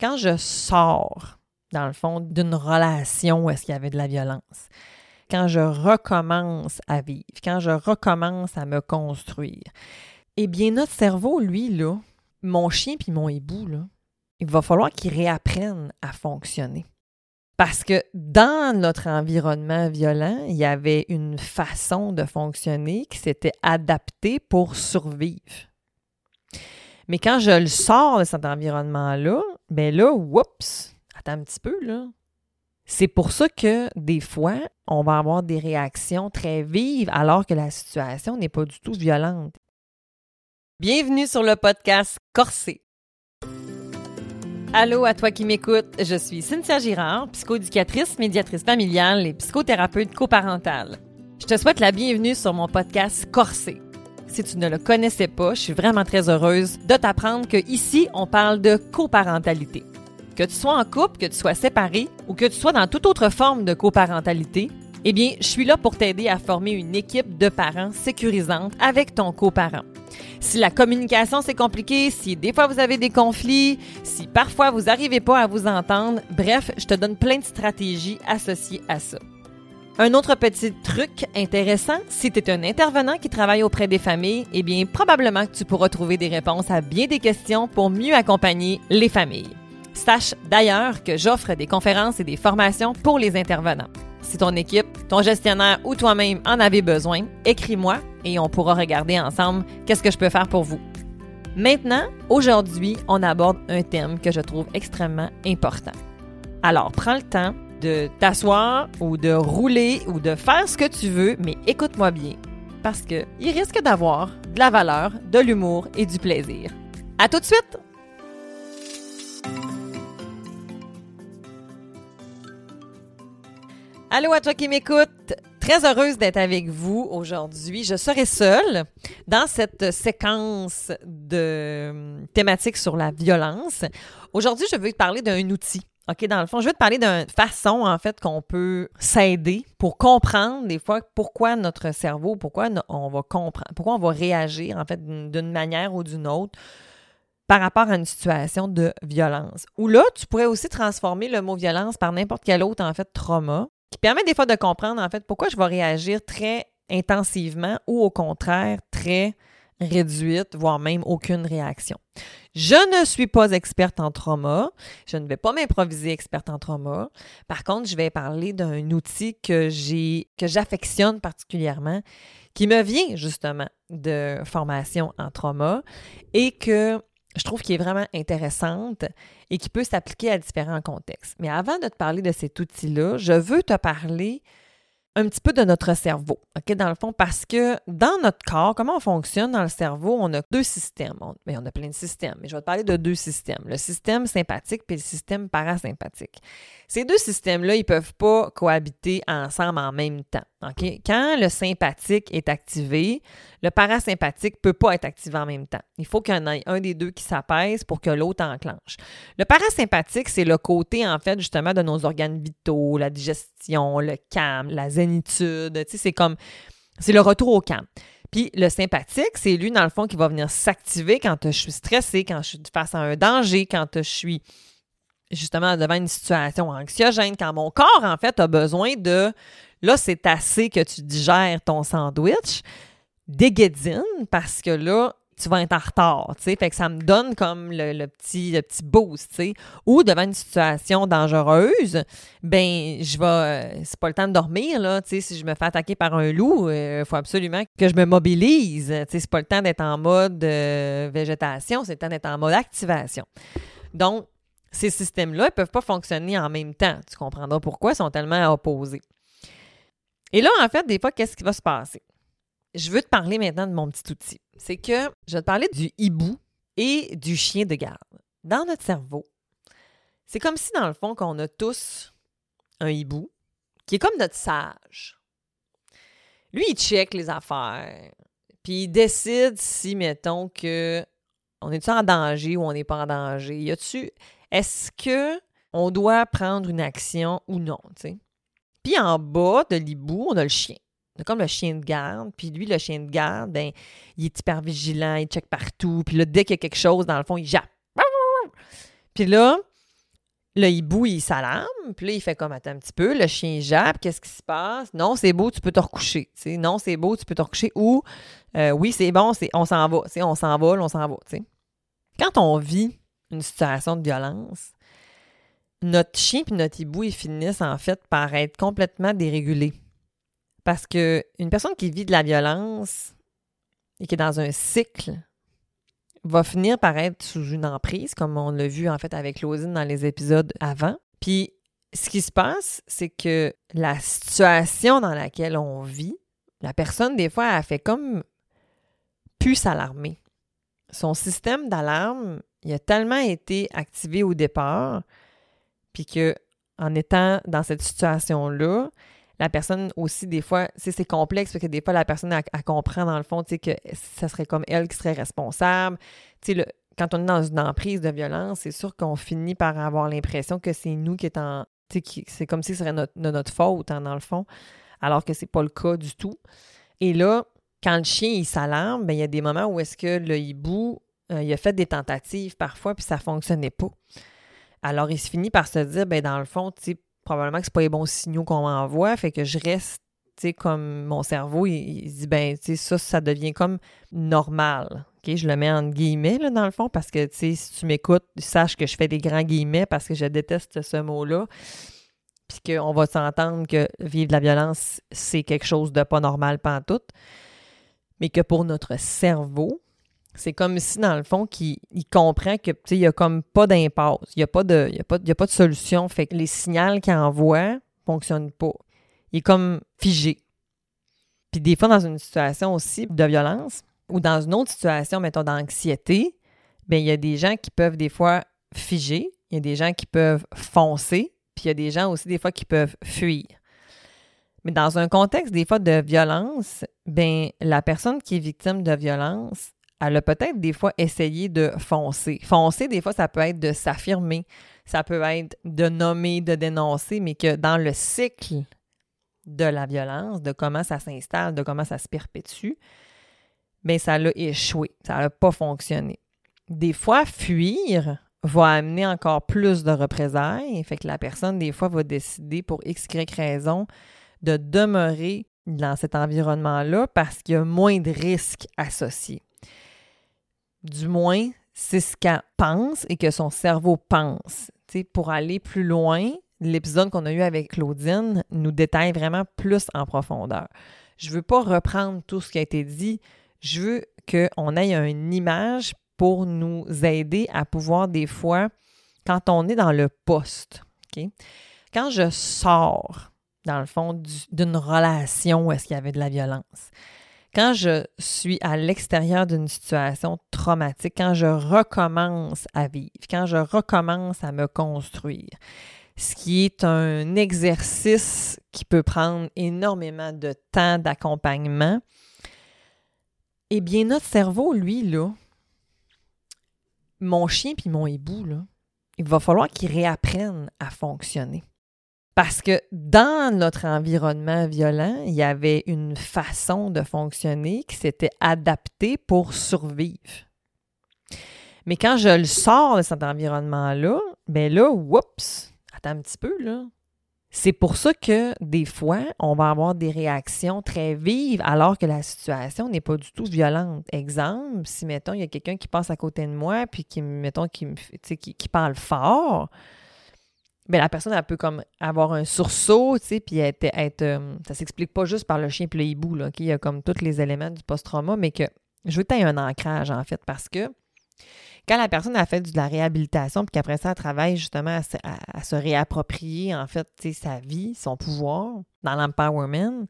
Quand je sors, dans le fond, d'une relation où est-ce qu'il y avait de la violence, quand je recommence à vivre, quand je recommence à me construire, eh bien, notre cerveau, lui, là, mon chien puis mon hibou, là, il va falloir qu'il réapprenne à fonctionner. Parce que dans notre environnement violent, il y avait une façon de fonctionner qui s'était adaptée pour survivre. Mais quand je le sors de cet environnement-là, ben là, oups, attends un petit peu, là. C'est pour ça que des fois, on va avoir des réactions très vives alors que la situation n'est pas du tout violente. Bienvenue sur le podcast Corsé. Allô à toi qui m'écoutes, je suis Cynthia Girard, psychoéducatrice, médiatrice familiale et psychothérapeute coparentale. Je te souhaite la bienvenue sur mon podcast Corsé. Si tu ne le connaissais pas, je suis vraiment très heureuse de t'apprendre que ici, on parle de coparentalité. Que tu sois en couple, que tu sois séparé ou que tu sois dans toute autre forme de coparentalité, eh bien, je suis là pour t'aider à former une équipe de parents sécurisante avec ton coparent. Si la communication c'est compliqué, si des fois vous avez des conflits, si parfois vous n'arrivez pas à vous entendre, bref, je te donne plein de stratégies associées à ça. Un autre petit truc intéressant, si tu es un intervenant qui travaille auprès des familles, eh bien probablement que tu pourras trouver des réponses à bien des questions pour mieux accompagner les familles. Sache d'ailleurs que j'offre des conférences et des formations pour les intervenants. Si ton équipe, ton gestionnaire ou toi-même en avez besoin, écris-moi et on pourra regarder ensemble qu'est-ce que je peux faire pour vous. Maintenant, aujourd'hui, on aborde un thème que je trouve extrêmement important. Alors, prends le temps de t'asseoir ou de rouler ou de faire ce que tu veux, mais écoute-moi bien parce que il risque d'avoir de la valeur, de l'humour et du plaisir. À tout de suite. Allô à toi qui m'écoute. Très heureuse d'être avec vous aujourd'hui. Je serai seule dans cette séquence de thématiques sur la violence. Aujourd'hui, je veux te parler d'un outil. OK, dans le fond, je veux te parler d'une façon, en fait, qu'on peut s'aider pour comprendre des fois pourquoi notre cerveau, pourquoi on va comprendre, pourquoi on va réagir, en fait, d'une manière ou d'une autre par rapport à une situation de violence. Ou là, tu pourrais aussi transformer le mot violence par n'importe quel autre, en fait, trauma, qui permet des fois de comprendre, en fait, pourquoi je vais réagir très intensivement ou au contraire très réduite, voire même aucune réaction. Je ne suis pas experte en trauma. Je ne vais pas m'improviser experte en trauma. Par contre, je vais parler d'un outil que j'affectionne particulièrement, qui me vient justement de formation en trauma et que je trouve qu'il est vraiment intéressante et qui peut s'appliquer à différents contextes. Mais avant de te parler de cet outil-là, je veux te parler un petit peu de notre cerveau, OK, dans le fond, parce que dans notre corps, comment on fonctionne dans le cerveau, on a deux systèmes. On, mais on a plein de systèmes, mais je vais te parler de deux systèmes, le système sympathique et le système parasympathique. Ces deux systèmes-là, ils peuvent pas cohabiter ensemble en même temps. Quand le sympathique est activé, le parasympathique ne peut pas être activé en même temps. Il faut qu'il y en ait un des deux qui s'apaise pour que l'autre enclenche. Le parasympathique, c'est le côté, en fait, justement, de nos organes vitaux, la digestion, le calme, la zénitude. C'est comme. C'est le retour au calme. Puis le sympathique, c'est lui, dans le fond, qui va venir s'activer quand je suis stressée, quand je suis face à un danger, quand je suis justement devant une situation anxiogène, quand mon corps, en fait, a besoin de, là, c'est assez que tu digères ton sandwich, déguédine, parce que là, tu vas être en retard, tu sais. Fait que ça me donne comme le, petit, petit boost, tu sais. Ou devant une situation dangereuse, ben, je vais... Euh, c'est pas le temps de dormir, là, tu sais. Si je me fais attaquer par un loup, il euh, faut absolument que je me mobilise. Tu sais, c'est pas le temps d'être en mode euh, végétation, c'est le temps d'être en mode activation. Donc, ces systèmes-là ne peuvent pas fonctionner en même temps. Tu comprendras pourquoi ils sont tellement opposés. Et là, en fait, des fois, qu'est-ce qui va se passer? Je veux te parler maintenant de mon petit outil. C'est que je vais te parler du hibou et du chien de garde. Dans notre cerveau, c'est comme si, dans le fond, qu'on a tous un hibou qui est comme notre sage. Lui, il check les affaires, puis il décide si, mettons, que on est-tu en danger ou on n'est pas en danger? Y a-tu est-ce que on doit prendre une action ou non, Puis en bas de l'hibou, on a le chien. On comme le chien de garde. Puis lui, le chien de garde, ben, il est hyper vigilant, il check partout. Puis là, dès qu'il y a quelque chose, dans le fond, il jappe. Puis là, le hibou, il s'alarme, puis là, il fait comme, attends un petit peu, le chien jappe, qu'est-ce qui se passe? Non, c'est beau, tu peux te recoucher. Non, c'est beau, tu peux te recoucher. Ou, euh, oui, c'est bon, c'est, on s'en va. sais, on s'en va, on s'en va. Quand on vit une situation de violence, notre chien et notre hibou, ils finissent en fait par être complètement dérégulés. Parce que une personne qui vit de la violence et qui est dans un cycle va finir par être sous une emprise, comme on l'a vu en fait avec Claudine dans les épisodes avant. Puis ce qui se passe, c'est que la situation dans laquelle on vit, la personne, des fois, elle fait comme plus s'alarmer. Son système d'alarme, il a tellement été activé au départ, puis que en étant dans cette situation-là, la personne aussi, des fois, c'est complexe parce que des fois, la personne, elle, comprend dans le fond, que ça serait comme elle qui serait responsable. Tu sais, quand on est dans une emprise de violence, c'est sûr qu'on finit par avoir l'impression que c'est nous qui est en. C'est comme si ce serait notre, notre faute, hein, dans le fond, alors que c'est pas le cas du tout. Et là, quand le chien, il s'alarme, ben, il y a des moments où est-ce que le hibou, euh, il a fait des tentatives parfois, puis ça fonctionnait pas. Alors, il se finit par se dire, ben dans le fond, tu probablement que c'est pas les bons signaux qu'on m'envoie, fait que je reste, tu sais, comme mon cerveau, il, dit, ben, tu sais, ça, ça devient comme normal. OK, je le mets en guillemets, là, dans le fond, parce que, tu sais, si tu m'écoutes, sache que je fais des grands guillemets parce que je déteste ce mot-là. Puis qu'on va s'entendre que vivre de la violence, c'est quelque chose de pas normal, tout. Mais que pour notre cerveau, c'est comme si, dans le fond, qu'il il comprend que il n'y a comme pas d'impasse. Il n'y a, pas de, a, a pas de solution. Fait que les signaux qu'il envoie ne fonctionnent pas. Il est comme figé. Puis des fois, dans une situation aussi de violence ou dans une autre situation, mettons, d'anxiété, bien, il y a des gens qui peuvent des fois figer, il y a des gens qui peuvent foncer, puis il y a des gens aussi des fois qui peuvent fuir. Mais dans un contexte des fois de violence, ben la personne qui est victime de violence, elle a peut-être des fois essayé de foncer. Foncer, des fois, ça peut être de s'affirmer, ça peut être de nommer, de dénoncer, mais que dans le cycle de la violence, de comment ça s'installe, de comment ça se perpétue, bien, ça l'a échoué, ça n'a pas fonctionné. Des fois, fuir va amener encore plus de représailles, fait que la personne, des fois, va décider pour x, y raison de demeurer dans cet environnement-là parce qu'il y a moins de risques associés. Du moins, c'est ce qu'elle pense et que son cerveau pense. pour aller plus loin, l'épisode qu'on a eu avec Claudine nous détaille vraiment plus en profondeur. Je ne veux pas reprendre tout ce qui a été dit. Je veux qu'on ait une image pour nous aider à pouvoir des fois, quand on est dans le poste, quand je sors, dans le fond, d'une relation où est-ce qu'il y avait de la violence, quand je suis à l'extérieur d'une situation traumatique, quand je recommence à vivre, quand je recommence à me construire, ce qui est un exercice qui peut prendre énormément de temps d'accompagnement, eh bien, notre cerveau, lui, là, mon chien puis mon hibou, là, il va falloir qu'il réapprenne à fonctionner. Parce que dans notre environnement violent, il y avait une façon de fonctionner qui s'était adaptée pour survivre. Mais quand je le sors de cet environnement-là, ben là, oups, attends un petit peu, là. C'est pour ça que des fois, on va avoir des réactions très vives alors que la situation n'est pas du tout violente. Exemple, si, mettons, il y a quelqu'un qui passe à côté de moi puis qui, mettons, qui, qui, qui parle fort, mais la personne, elle peut comme avoir un sursaut, tu sais, puis être, être euh, ça s'explique pas juste par le chien et le hibou, là, qu'il y a comme tous les éléments du post-trauma, mais que je veux que un ancrage, en fait, parce que quand la personne a fait de la réhabilitation, puis qu'après ça, elle travaille justement à, se réapproprier, en fait, tu sais, sa vie, son pouvoir dans l'empowerment,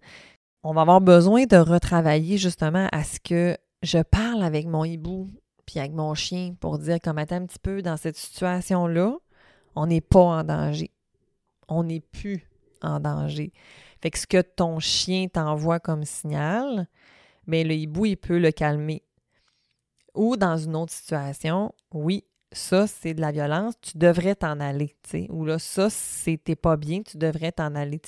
on va avoir besoin de retravailler justement à ce que je parle avec mon hibou, puis avec mon chien, pour dire comme, attends un petit peu, dans cette situation-là, on n'est pas en danger. On n'est plus en danger. Fait que ce que ton chien t'envoie comme signal, mais le hibou, il peut le calmer. Ou dans une autre situation, oui, ça, c'est de la violence, tu devrais t'en aller, tu Ou là, ça, c'était pas bien, tu devrais t'en aller,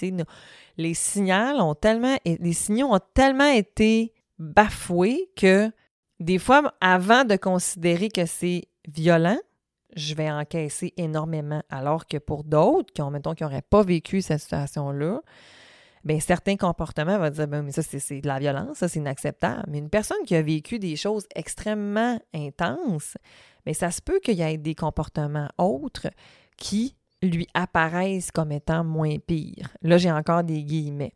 Les signaux ont tellement, les signaux ont tellement été bafoués que des fois, avant de considérer que c'est violent, je vais encaisser énormément. Alors que pour d'autres, qui ont, mettons, qui n'auraient pas vécu cette situation-là, bien, certains comportements vont dire, ben, mais ça, c'est de la violence, ça, c'est inacceptable. Mais une personne qui a vécu des choses extrêmement intenses, bien, ça se peut qu'il y ait des comportements autres qui lui apparaissent comme étant moins pires. Là, j'ai encore des guillemets.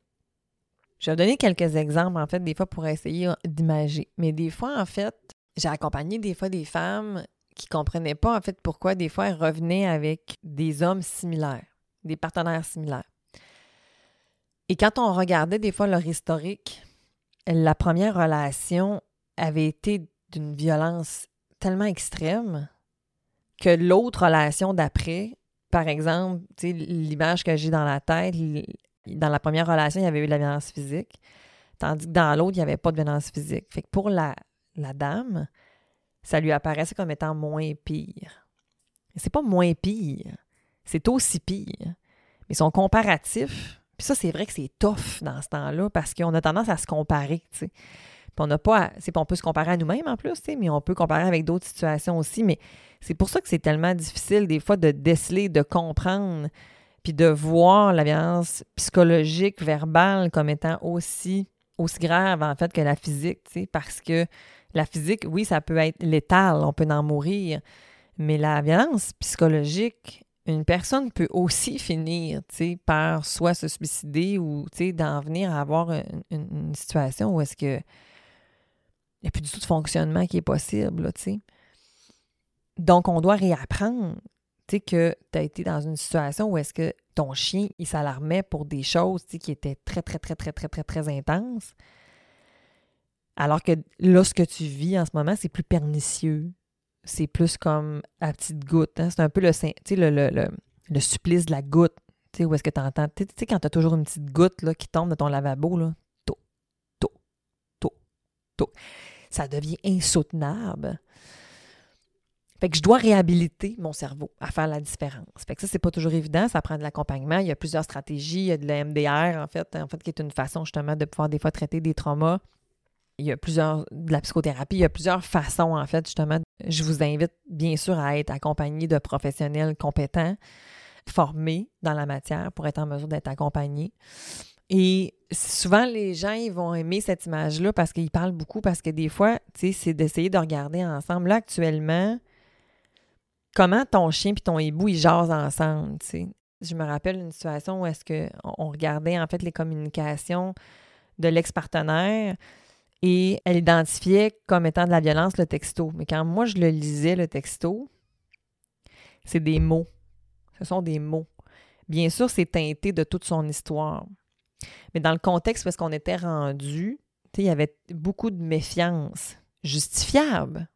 Je vais donner quelques exemples, en fait, des fois pour essayer d'imager. Mais des fois, en fait, j'ai accompagné des fois des femmes qui comprenaient pas, en fait, pourquoi des fois elles revenaient avec des hommes similaires, des partenaires similaires. Et quand on regardait des fois leur historique, la première relation avait été d'une violence tellement extrême que l'autre relation d'après, par exemple, l'image que j'ai dans la tête, dans la première relation, il y avait eu de la violence physique, tandis que dans l'autre, il n'y avait pas de violence physique. Fait que pour la, la dame, ça lui apparaissait comme étant moins pire. C'est pas moins pire, c'est aussi pire. Mais son comparatif, puis ça, c'est vrai que c'est tough dans ce temps-là parce qu'on a tendance à se comparer, tu sais. Puis on n'a pas, on peut se comparer à nous-mêmes en plus, tu sais, mais on peut comparer avec d'autres situations aussi. Mais c'est pour ça que c'est tellement difficile des fois de déceler, de comprendre, puis de voir la violence psychologique, verbale comme étant aussi, aussi grave en fait que la physique, tu sais, parce que la physique, oui, ça peut être létal, on peut en mourir, mais la violence psychologique, une personne peut aussi finir par soit se suicider ou d'en venir à avoir une, situation où est-ce que il n'y a plus du tout de fonctionnement qui est possible. sais. Donc, on doit réapprendre que tu as été dans une situation où est-ce que ton chien, il s'alarmait pour des choses qui étaient très, très, très, très, très, très, très intenses. Alors que là, ce que tu vis en ce moment, c'est plus pernicieux. C'est plus comme à petite goutte. Hein. C'est un peu le, le, le, le, supplice de la goutte. Où est-ce que tu entends? Tu sais, quand tu as toujours une petite goutte là, qui tombe de ton lavabo, là, to, to, to, to. Ça devient insoutenable. Fait que je dois réhabiliter mon cerveau à faire la différence. Fait que ça, c'est pas toujours évident. Ça prend de l'accompagnement. Il y a plusieurs stratégies. Il y a de la MDR, en fait, en fait, qui est une façon justement de pouvoir des fois traiter des traumas il y a plusieurs, de la psychothérapie, il y a plusieurs façons, en fait, justement. Je vous invite, bien sûr, à être accompagné de professionnels compétents, formés dans la matière pour être en mesure d'être accompagné. Et souvent, les gens, ils vont aimer cette image-là parce qu'ils parlent beaucoup, parce que des fois, tu sais, c'est d'essayer de regarder ensemble. Là, actuellement, comment ton chien et ton hibou, ils jasent ensemble, tu sais. Je me rappelle une situation où est-ce qu'on regardait, en fait, les communications de l'ex-partenaire, et elle identifiait comme étant de la violence le texto. Mais quand moi je le lisais, le texto, c'est des mots. Ce sont des mots. Bien sûr, c'est teinté de toute son histoire. Mais dans le contexte parce qu'on était rendu, il y avait beaucoup de méfiance, justifiable,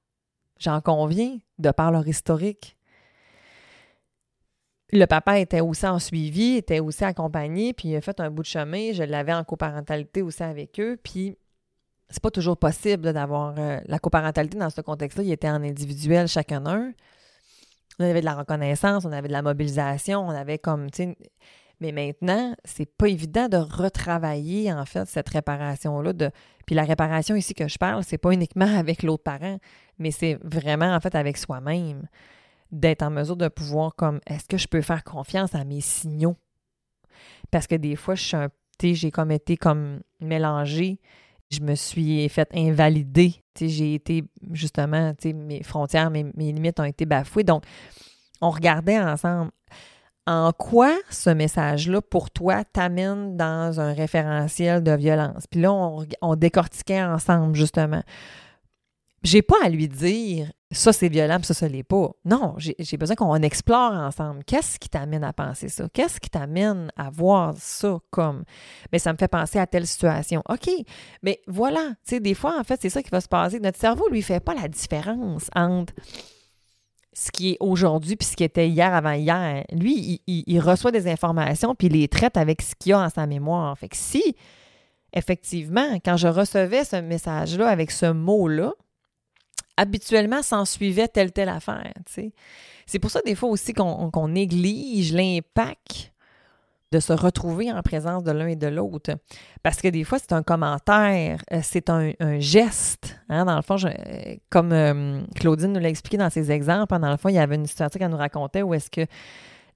j'en conviens, de par leur historique. Le papa était aussi en suivi, était aussi accompagné, puis il a fait un bout de chemin. Je l'avais en coparentalité aussi avec eux, puis c'est pas toujours possible d'avoir euh, la coparentalité dans ce contexte-là. Il était en individuel chacun un. On avait de la reconnaissance, on avait de la mobilisation, on avait comme, mais maintenant, c'est pas évident de retravailler, en fait, cette réparation-là. Puis la réparation ici que je parle, c'est pas uniquement avec l'autre parent, mais c'est vraiment, en fait, avec soi-même. D'être en mesure de pouvoir, comme, est-ce que je peux faire confiance à mes signaux? Parce que des fois, je suis un, j'ai comme été comme mélangée je me suis fait invalider. J'ai été justement, mes frontières, mes, limites ont été bafouées. Donc, on regardait ensemble en quoi ce message-là, pour toi, t'amène dans un référentiel de violence? Puis là, on décortiquait ensemble, justement. J'ai pas à lui dire ça c'est violent, ça ça l'est pas. Non, j'ai besoin qu'on explore ensemble. Qu'est-ce qui t'amène à penser ça? Qu'est-ce qui t'amène à voir ça comme mais ça me fait penser à telle situation. OK, mais voilà, tu sais des fois en fait, c'est ça qui va se passer. Notre cerveau lui fait pas la différence entre ce qui est aujourd'hui puis ce qui était hier avant hier. Lui, il, reçoit des informations puis il les traite avec ce qu'il a en sa mémoire. Fait que si effectivement, quand je recevais ce message-là avec ce mot-là, habituellement s'en suivait telle telle affaire. C'est pour ça des fois aussi qu'on néglige l'impact de se retrouver en présence de l'un et de l'autre. Parce que des fois, c'est un commentaire, euh, c'est un, geste. Hein? Dans le fond, comme euh, Claudine nous l'a expliqué dans ses exemples, hein, dans le fond, il y avait une situation qu'elle nous racontait où est-ce que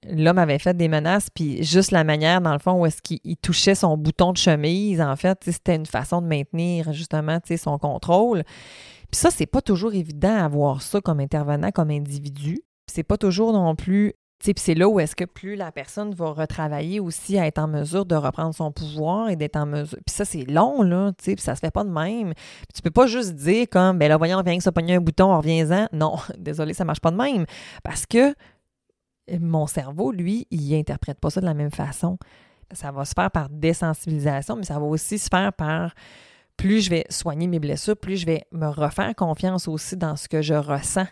l'homme avait fait des menaces, puis juste la manière, dans le fond, où est-ce qu'il touchait son bouton de chemise, en fait, c'était une façon de maintenir justement son contrôle. Puis ça, c'est pas toujours évident à voir ça comme intervenant, comme individu. C'est pas toujours non plus puis c'est là où est-ce que plus la personne va retravailler aussi à être en mesure de reprendre son pouvoir et d'être en mesure. Puis ça, c'est long, là, tu sais, ça se fait pas de même. Puis tu peux pas juste dire comme, ben là, voyons, on vient que se pogner un bouton, reviens-en. Non, désolé, ça marche pas de même. Parce que mon cerveau, lui, il interprète pas ça de la même façon. Ça va se faire par désensibilisation, mais ça va aussi se faire par plus je vais soigner mes blessures, plus je vais me refaire confiance aussi dans ce que je ressens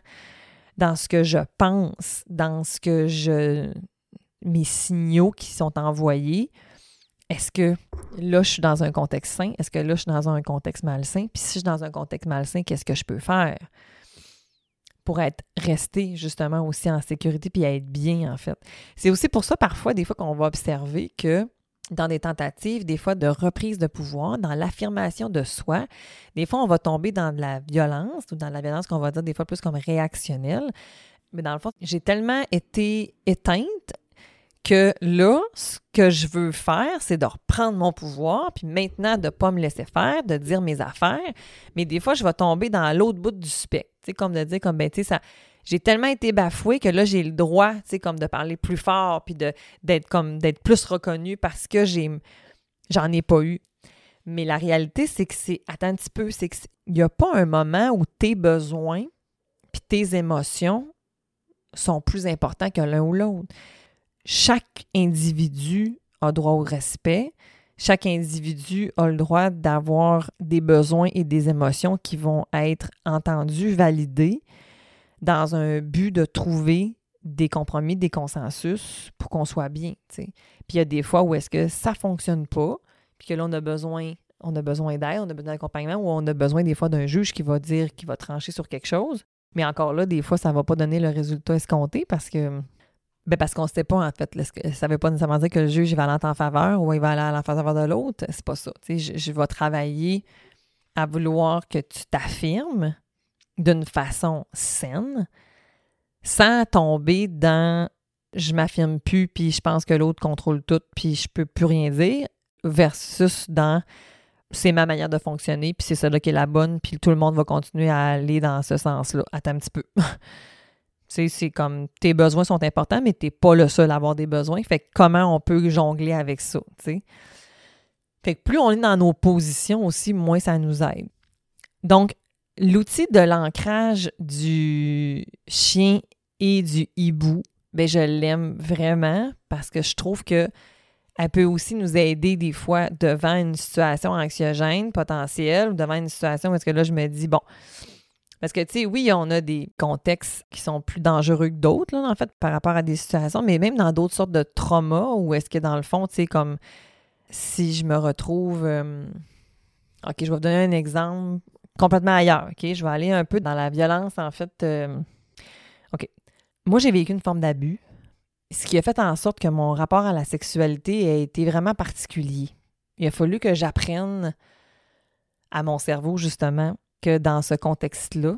dans ce que je pense, dans ce que je. mes signaux qui sont envoyés. Est-ce que là, je suis dans un contexte sain? Est-ce que là, je suis dans un contexte malsain? Puis si je suis dans un contexte malsain, qu'est-ce que je peux faire pour être resté justement aussi en sécurité puis être bien, en fait? C'est aussi pour ça, parfois, des fois, qu'on va observer que dans des tentatives, des fois, de reprise de pouvoir, dans l'affirmation de soi. Des fois, on va tomber dans de la violence ou dans la violence qu'on va dire des fois plus comme réactionnelle. Mais dans le fond, j'ai tellement été éteinte que là, ce que je veux faire, c'est de reprendre mon pouvoir, puis maintenant de ne pas me laisser faire, de dire mes affaires. Mais des fois, je vais tomber dans l'autre bout du spectre. Sais, comme de dire, comme, ben, tu sais, ça, j'ai tellement été bafouée que là, j'ai le droit, tu sais, comme de parler plus fort, puis d'être comme, d'être plus reconnue parce que j'ai, j'en ai pas eu. Mais la réalité, c'est que c'est, attends un petit peu, c'est qu'il n'y a pas un moment où tes besoins puis tes émotions sont plus importants que l'un ou l'autre. Chaque individu a droit au respect. Chaque individu a le droit d'avoir des besoins et des émotions qui vont être entendus, validés dans un but de trouver des compromis, des consensus pour qu'on soit bien. Puis il y a des fois où est-ce que ça ne fonctionne pas, puis que là, on a besoin, on a besoin d'aide, on a besoin d'accompagnement, ou on a besoin des fois d'un juge qui va dire, qui va trancher sur quelque chose. Mais encore là, des fois, ça ne va pas donner le résultat escompté parce que ben parce qu'on ne sait pas, en fait. ça ne veut pas nécessairement dire que le juge va aller en faveur ou il va aller en faveur de l'autre. C'est pas ça. Je, je vais travailler à vouloir que tu t'affirmes, d'une façon saine, sans tomber dans je m'affirme plus, puis je pense que l'autre contrôle tout, puis je peux plus rien dire, versus dans c'est ma manière de fonctionner, puis c'est celle-là qui est la bonne, puis tout le monde va continuer à aller dans ce sens-là. Attends un petit peu. c'est comme tes besoins sont importants, mais t'es pas le seul à avoir des besoins. Fait que comment on peut jongler avec ça, tu Fait que plus on est dans nos positions aussi, moins ça nous aide. Donc, L'outil de l'ancrage du chien et du hibou, ben je l'aime vraiment parce que je trouve que elle peut aussi nous aider des fois devant une situation anxiogène potentielle ou devant une situation est-ce que là je me dis bon parce que, tu sais, oui, on a des contextes qui sont plus dangereux que d'autres, en fait, par rapport à des situations, mais même dans d'autres sortes de traumas, où est-ce que, dans le fond, tu sais, comme si je me retrouve... Euh, OK, je vais vous donner un exemple complètement ailleurs. OK? Je vais aller un peu dans la violence, en fait. Euh, OK. Moi, j'ai vécu une forme d'abus, ce qui a fait en sorte que mon rapport à la sexualité a été vraiment particulier. Il a fallu que j'apprenne à mon cerveau, justement, que dans ce contexte-là,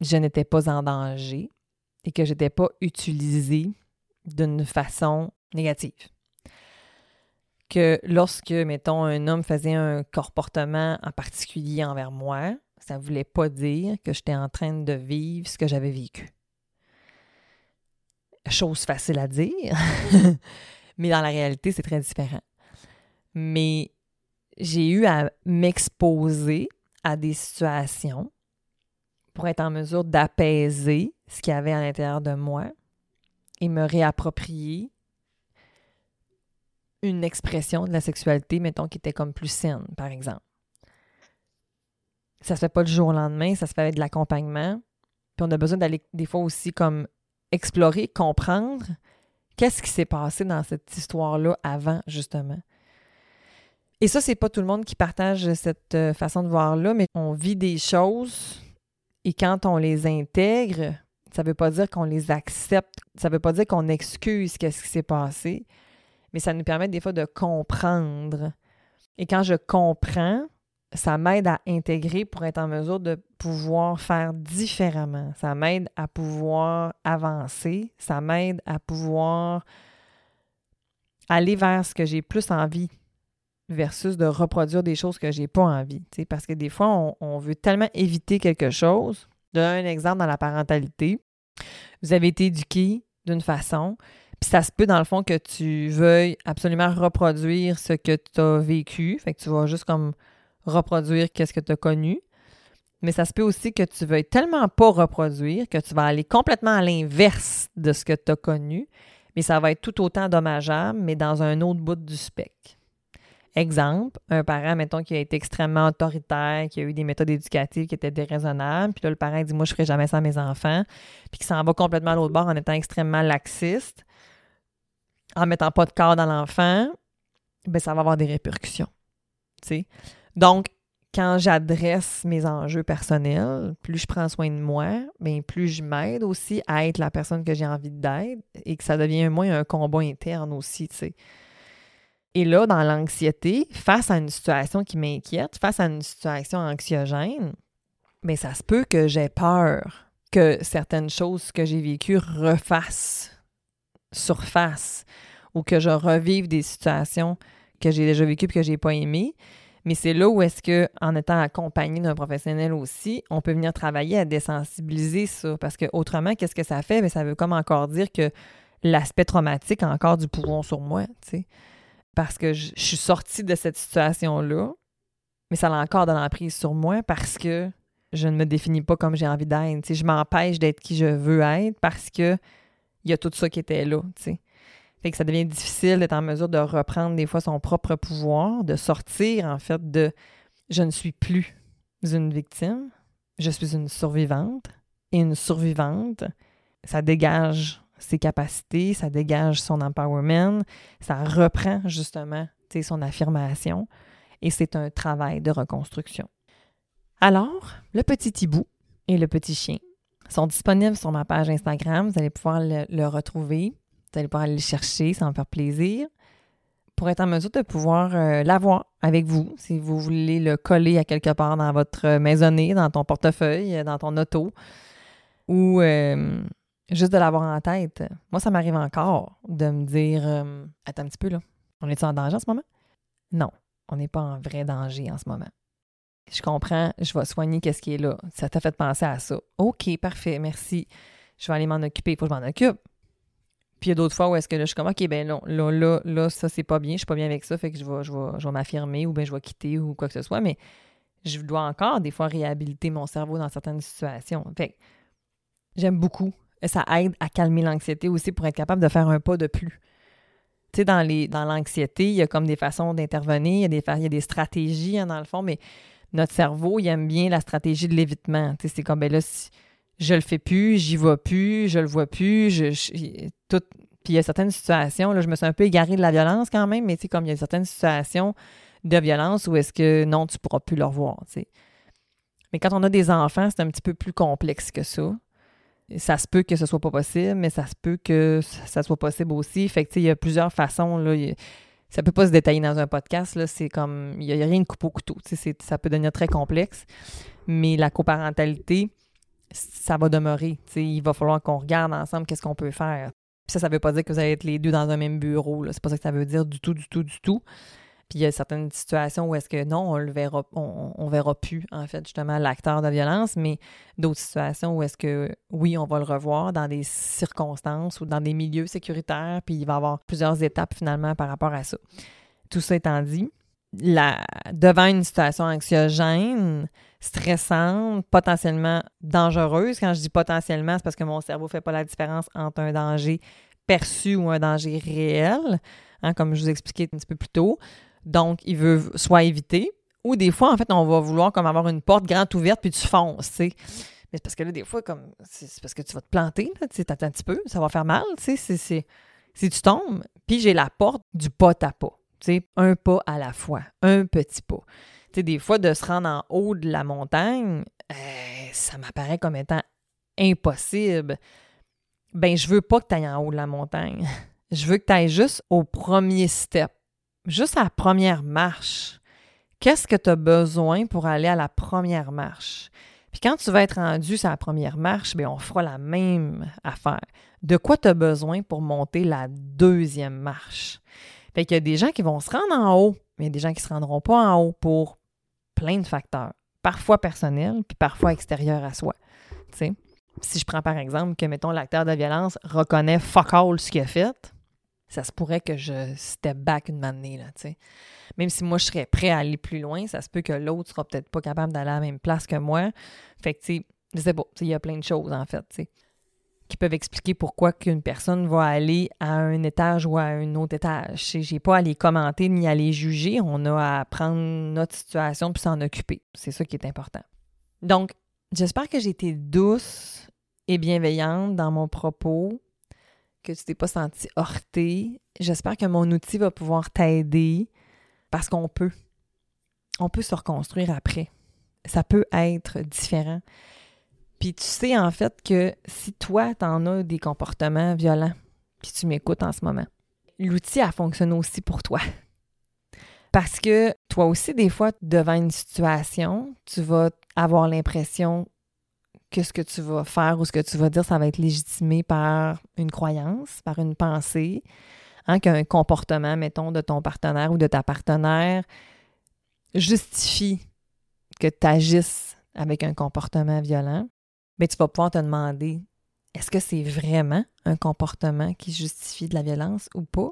je n'étais pas en danger et que je n'étais pas utilisée d'une façon négative. Que lorsque, mettons, un homme faisait un comportement en particulier envers moi, ça ne voulait pas dire que j'étais en train de vivre ce que j'avais vécu. Chose facile à dire, mais dans la réalité, c'est très différent. Mais j'ai eu à m'exposer à des situations pour être en mesure d'apaiser ce qu'il y avait à l'intérieur de moi et me réapproprier une expression de la sexualité, mettons, qui était comme plus saine, par exemple. Ça se fait pas du jour au lendemain, ça se fait avec de l'accompagnement. Puis on a besoin d'aller des fois aussi comme explorer, comprendre qu'est-ce qui s'est passé dans cette histoire-là avant, justement. Et ça, c'est pas tout le monde qui partage cette euh, façon de voir-là, mais on vit des choses et quand on les intègre, ça veut pas dire qu'on les accepte, ça veut pas dire qu'on excuse qu'est-ce qui s'est passé, mais ça nous permet des fois de comprendre. Et quand je comprends, ça m'aide à intégrer pour être en mesure de pouvoir faire différemment. Ça m'aide à pouvoir avancer. Ça m'aide à pouvoir aller vers ce que j'ai plus envie versus de reproduire des choses que j'ai pas envie. Parce que des fois, on, veut tellement éviter quelque chose. Donner un exemple dans la parentalité. Vous avez été éduqué d'une façon, puis ça se peut, dans le fond, que tu veuilles absolument reproduire ce que tu as vécu. Fait que tu vas juste comme reproduire qu'est-ce que tu as connu. Mais ça se peut aussi que tu veuilles tellement pas reproduire que tu vas aller complètement à l'inverse de ce que tu as connu. Mais ça va être tout autant dommageable, mais dans un autre bout du spectre. Exemple, un parent, mettons, qui a été extrêmement autoritaire, qui a eu des méthodes éducatives qui étaient déraisonnables, puis là, le parent dit Moi, je ferai jamais ça à mes enfants, puis qui s'en va complètement à l'autre bord en étant extrêmement laxiste, en mettant pas de corps dans l'enfant, ben ça va avoir des répercussions. sais. Donc, quand j'adresse mes enjeux personnels, plus je prends soin de moi, bien, plus je m'aide aussi à être la personne que j'ai envie d'être et que ça devient moins un combat interne aussi. Et là, dans l'anxiété, face à une situation qui m'inquiète, face à une situation anxiogène, mais ça se peut que j'ai peur que certaines choses que j'ai vécues refassent surface ou que je revive des situations que j'ai déjà vécues et que j'ai pas aimées. Mais c'est là où est-ce que, en étant accompagné d'un professionnel aussi, on peut venir travailler à désensibiliser ça. Parce que autrement, qu'est-ce que ça fait? Bien, ça veut comme encore dire que l'aspect traumatique a encore du pouvoir sur moi, tu sais parce que je, suis sortie de cette situation-là, mais ça a encore de l'emprise sur moi parce que je ne me définis pas comme j'ai envie d'être. Je m'empêche d'être qui je veux être parce que il y a tout ça qui était là. T'sais. Fait que ça devient difficile d'être en mesure de reprendre des fois son propre pouvoir, de sortir en fait de je ne suis plus une victime, je suis une survivante. Et une survivante, ça dégage ses capacités, ça dégage son empowerment, ça reprend justement son affirmation et c'est un travail de reconstruction. Alors, le petit hibou et le petit chien sont disponibles sur ma page Instagram. Vous allez pouvoir le, retrouver. Allez pouvoir aller le chercher, ça va me faire plaisir. Pour être en mesure de pouvoir euh, l'avoir avec vous, si vous voulez le coller à quelque part dans votre maisonnée, dans ton portefeuille, dans ton auto, ou euh, juste de l'avoir en tête. Moi, ça m'arrive encore de me dire euh, Attends un petit peu, là. On est en danger en ce moment? Non, on n'est pas en vrai danger en ce moment. Je comprends, je vais soigner qu'est-ce qui est là. Ça t'a fait penser à ça. OK, parfait, merci. Je vais aller m'en occuper, il faut que je m'en occupe. Puis il y a d'autres fois où est-ce que là, je suis comme, OK, ben non, là, là, là, ça, c'est pas bien, je suis pas bien avec ça, fait que je vais, je vais, je vais m'affirmer ou bien je vais quitter ou quoi que ce soit, mais je dois encore des fois réhabiliter mon cerveau dans certaines situations. Fait j'aime beaucoup ça aide à calmer l'anxiété aussi pour être capable de faire un pas de plus. Tu sais, dans l'anxiété, il y a comme des façons d'intervenir, il y a des, il y a des stratégies hein, dans le fond, mais notre cerveau, il aime bien la stratégie de l'évitement. Tu sais, c'est comme, ben là, si je le fais plus, j'y vais plus, je le vois plus, je, tout. Puis il y a certaines situations, là, je me suis un peu égarée de la violence quand même, mais tu sais, comme il y a certaines situations de violence où est-ce que non, tu pourras plus le revoir, tu sais. Mais quand on a des enfants, c'est un petit peu plus complexe que ça ça se peut que ce soit pas possible, mais ça se peut que ça soit possible aussi. Fait que, il y a plusieurs façons, là. Ça peut pas se détailler dans un podcast, là. C'est comme, il n'y a, rien de coupe au couteau. Ça peut devenir très complexe. Mais la coparentalité, ça va demeurer. il va falloir qu'on regarde ensemble qu'est-ce qu'on peut faire. Puis ça, ça veut pas dire que vous allez être les deux dans un même bureau. C'est pas ça que ça veut dire du tout, du tout, du tout. Puis il y a certaines situations où est-ce que non, on le verra, on, verra plus, en fait, justement, l'acteur de violence, mais d'autres situations où est-ce que oui, on va le revoir dans des circonstances ou dans des milieux sécuritaires, puis il va y avoir plusieurs étapes finalement par rapport à ça. Tout ça étant dit, devant une situation anxiogène, stressante, potentiellement dangereuse, quand je dis potentiellement, c'est parce que mon cerveau ne fait pas la différence entre un danger perçu ou un danger réel, hein, comme je vous expliquais un petit peu plus tôt. Donc, il veut soit éviter, ou des fois, en fait, on va vouloir comme avoir une porte grande ouverte, puis tu fonces, tu sais. Mais c'est parce que là, des fois, comme c'est parce que tu vas te planter, tu sais, un petit peu, ça va faire mal, tu sais. Si tu tombes, puis j'ai la porte du pas à pas, tu sais, un pas à la fois, un petit pas. Tu sais, des fois, de se rendre en haut de la montagne, euh, ça m'apparaît comme étant impossible. Ben, je veux pas que tu ailles en haut de la montagne. Je veux que tu ailles juste au premier step, juste à la première marche. Qu'est-ce que tu as besoin pour aller à la première marche? Puis quand tu vas être rendu sur la première marche, bien, on fera la même affaire. De quoi tu as besoin pour monter la deuxième marche? Fait qu'il y a des gens qui vont se rendre en haut, mais il y a des gens qui se rendront pas en haut pour plein de facteurs, parfois personnels, puis parfois extérieurs à soi. Si je prends par exemple que, mettons, l'acteur de violence reconnaît fuck all ce qu'il a fait, ça se pourrait que je step back une année, là, tu sais. Même si moi, je serais prêt à aller plus loin, ça se peut que l'autre sera peut-être pas capable d'aller à la même place que moi. Fait que, tu sais, je sais il y a plein de choses, en fait, tu sais, qui peuvent expliquer pourquoi qu'une personne va aller à un étage ou à un autre étage. J'ai pas à les commenter ni à les juger. On a à prendre notre situation puis s'en occuper. C'est ça qui est important. Donc, j'espère que j'ai été douce et bienveillante dans mon propos que tu t'es pas senti heurté. J'espère que mon outil va pouvoir t'aider parce qu'on peut. On peut se reconstruire après. Ça peut être différent. Puis tu sais en fait que si toi, tu en as des comportements violents, puis tu m'écoutes en ce moment, l'outil a fonctionné aussi pour toi. Parce que toi aussi, des fois, devant une situation, tu vas avoir l'impression que ce que tu vas faire ou ce que tu vas dire, ça va être légitimé par une croyance, par une pensée, hein, qu'un comportement, mettons, de ton partenaire ou de ta partenaire justifie que tu agisses avec un comportement violent, mais tu vas pouvoir te demander est-ce que c'est vraiment un comportement qui justifie de la violence ou pas?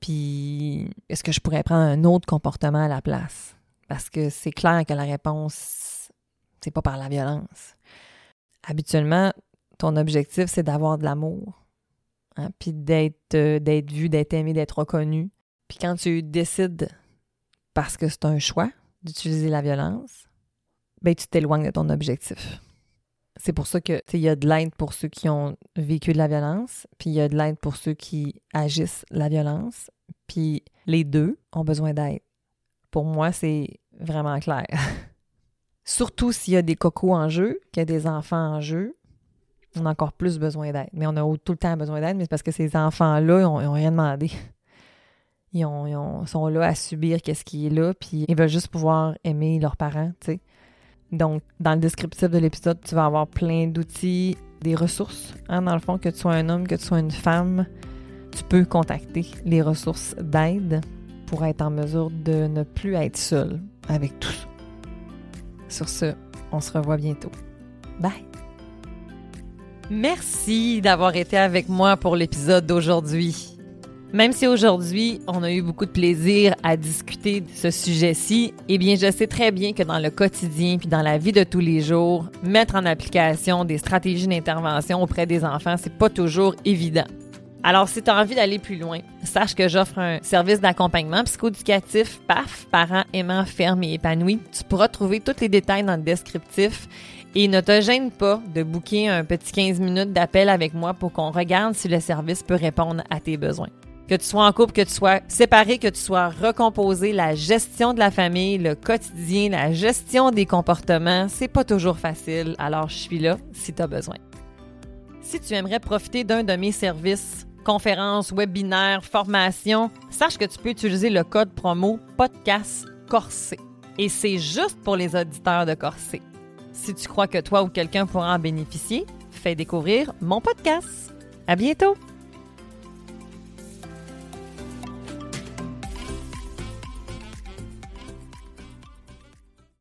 Puis est-ce que je pourrais prendre un autre comportement à la place? Parce que c'est clair que la réponse, c'est pas par la violence habituellement, ton objectif, c'est d'avoir de l'amour. Hein, puis d'être euh, d'être vu, d'être aimé, d'être reconnu. Puis quand tu décides, parce que c'est un choix, d'utiliser la violence, ben tu t'éloignes de ton objectif. C'est pour ça que il y a de l'aide pour ceux qui ont vécu de la violence, puis il y a de l'aide pour ceux qui agissent la violence, puis les deux ont besoin d'aide. Pour moi, c'est vraiment clair. Surtout s'il y a des cocos en jeu, qu'il y a des enfants en jeu, on a encore plus besoin d'aide. Mais on a tout le temps besoin d'aide, mais c'est parce que ces enfants-là, ils n'ont rien demandé. Ils, sont là à subir qu'est-ce qui est là, puis ils veulent juste pouvoir aimer leurs parents, tu sais. Donc, dans le descriptif de l'épisode, tu vas avoir plein d'outils, des ressources. Hein, dans le fond, que tu sois un homme, que tu sois une femme, tu peux contacter les ressources d'aide pour être en mesure de ne plus être seul avec tout. Sur ce, on se revoit bientôt. Bye! Merci d'avoir été avec moi pour l'épisode d'aujourd'hui. Même si aujourd'hui, on a eu beaucoup de plaisir à discuter de ce sujet-ci, eh bien, je sais très bien que dans le quotidien puis dans la vie de tous les jours, mettre en application des stratégies d'intervention auprès des enfants, c'est pas toujours évident. Alors, si tu as envie d'aller plus loin, sache que j'offre un service d'accompagnement psychoéducatif PAF, parents aimants, fermes et épanouis. Tu pourras trouver tous les détails dans le descriptif et ne te gêne pas de booker un petit 15 minutes d'appel avec moi pour qu'on regarde si le service peut répondre à tes besoins. Que tu sois en couple, que tu sois séparé, que tu sois recomposé, la gestion de la famille, le quotidien, la gestion des comportements, c'est pas toujours facile. Alors, je suis là si tu as besoin. Si tu aimerais profiter d'un de mes services, conférences, webinaires, formations, sache que tu peux utiliser le code promo podcast Corsé. Et c'est juste pour les auditeurs de Corsé. Si tu crois que toi ou quelqu'un pourra en bénéficier, fais découvrir mon podcast. À bientôt!